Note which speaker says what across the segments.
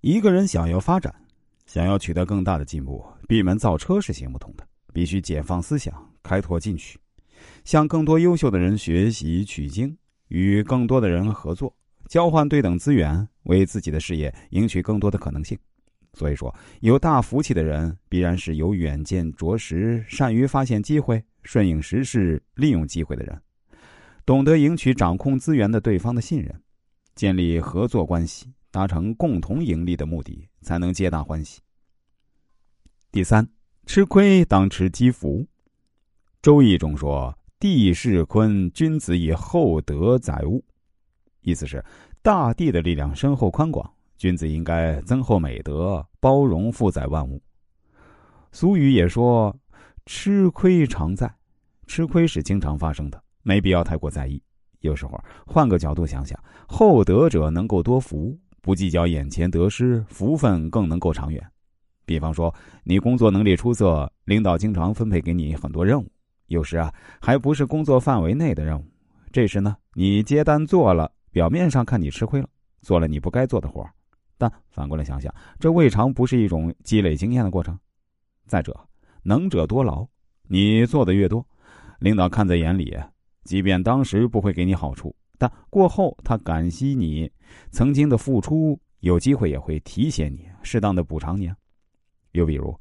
Speaker 1: 一个人想要发展，想要取得更大的进步，闭门造车是行不通的，必须解放思想，开拓进取，向更多优秀的人学习取经，与更多的人合作，交换对等资源，为自己的事业赢取更多的可能性。所以说，有大福气的人，必然是有远见卓识、善于发现机会、顺应时势、利用机会的人，懂得赢取掌控资源的对方的信任，建立合作关系，达成共同盈利的目的，才能皆大欢喜。第三，吃亏当吃积福。周易中说：“地势坤，君子以厚德载物。”意思是，大地的力量深厚宽广。君子应该增厚美德，包容负载万物。俗语也说：“吃亏常在，吃亏是经常发生的，没必要太过在意。有时候换个角度想想，厚德者能够多福，不计较眼前得失，福分更能够长远。比方说，你工作能力出色，领导经常分配给你很多任务，有时啊还不是工作范围内的任务。这时呢，你接单做了，表面上看你吃亏了，做了你不该做的活。”但反过来想想，这未尝不是一种积累经验的过程。再者，能者多劳，你做的越多，领导看在眼里，即便当时不会给你好处，但过后他感激你曾经的付出，有机会也会提携你，适当的补偿你啊。又比如，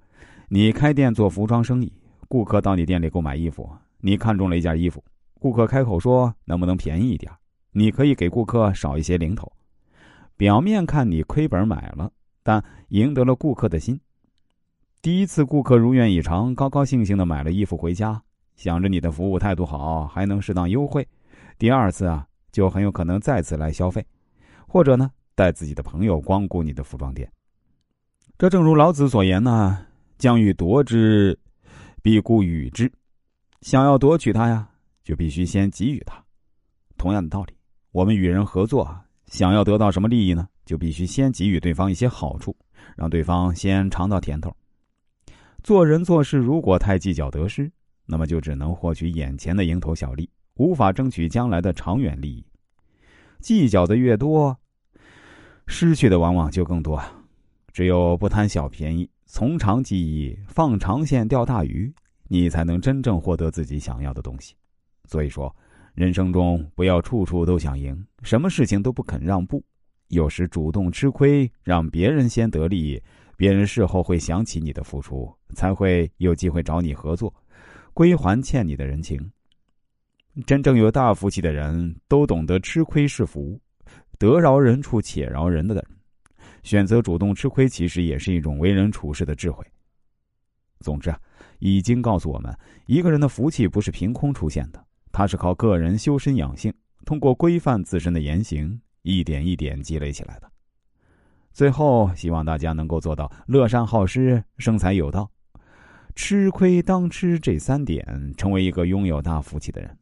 Speaker 1: 你开店做服装生意，顾客到你店里购买衣服，你看中了一件衣服，顾客开口说能不能便宜一点，你可以给顾客少一些零头。表面看你亏本买了，但赢得了顾客的心。第一次顾客如愿以偿，高高兴兴的买了衣服回家，想着你的服务态度好，还能适当优惠。第二次啊，就很有可能再次来消费，或者呢，带自己的朋友光顾你的服装店。这正如老子所言呢：“将欲夺之，必固与之。”想要夺取它呀，就必须先给予它。同样的道理，我们与人合作啊。想要得到什么利益呢？就必须先给予对方一些好处，让对方先尝到甜头。做人做事如果太计较得失，那么就只能获取眼前的蝇头小利，无法争取将来的长远利益。计较的越多，失去的往往就更多。只有不贪小便宜，从长计议，放长线钓大鱼，你才能真正获得自己想要的东西。所以说。人生中不要处处都想赢，什么事情都不肯让步，有时主动吃亏，让别人先得利，别人事后会想起你的付出，才会有机会找你合作，归还欠你的人情。真正有大福气的人都懂得吃亏是福，得饶人处且饶人的人，选择主动吃亏，其实也是一种为人处事的智慧。总之啊，已经告诉我们，一个人的福气不是凭空出现的。他是靠个人修身养性，通过规范自身的言行，一点一点积累起来的。最后，希望大家能够做到乐善好施、生财有道、吃亏当吃这三点，成为一个拥有大福气的人。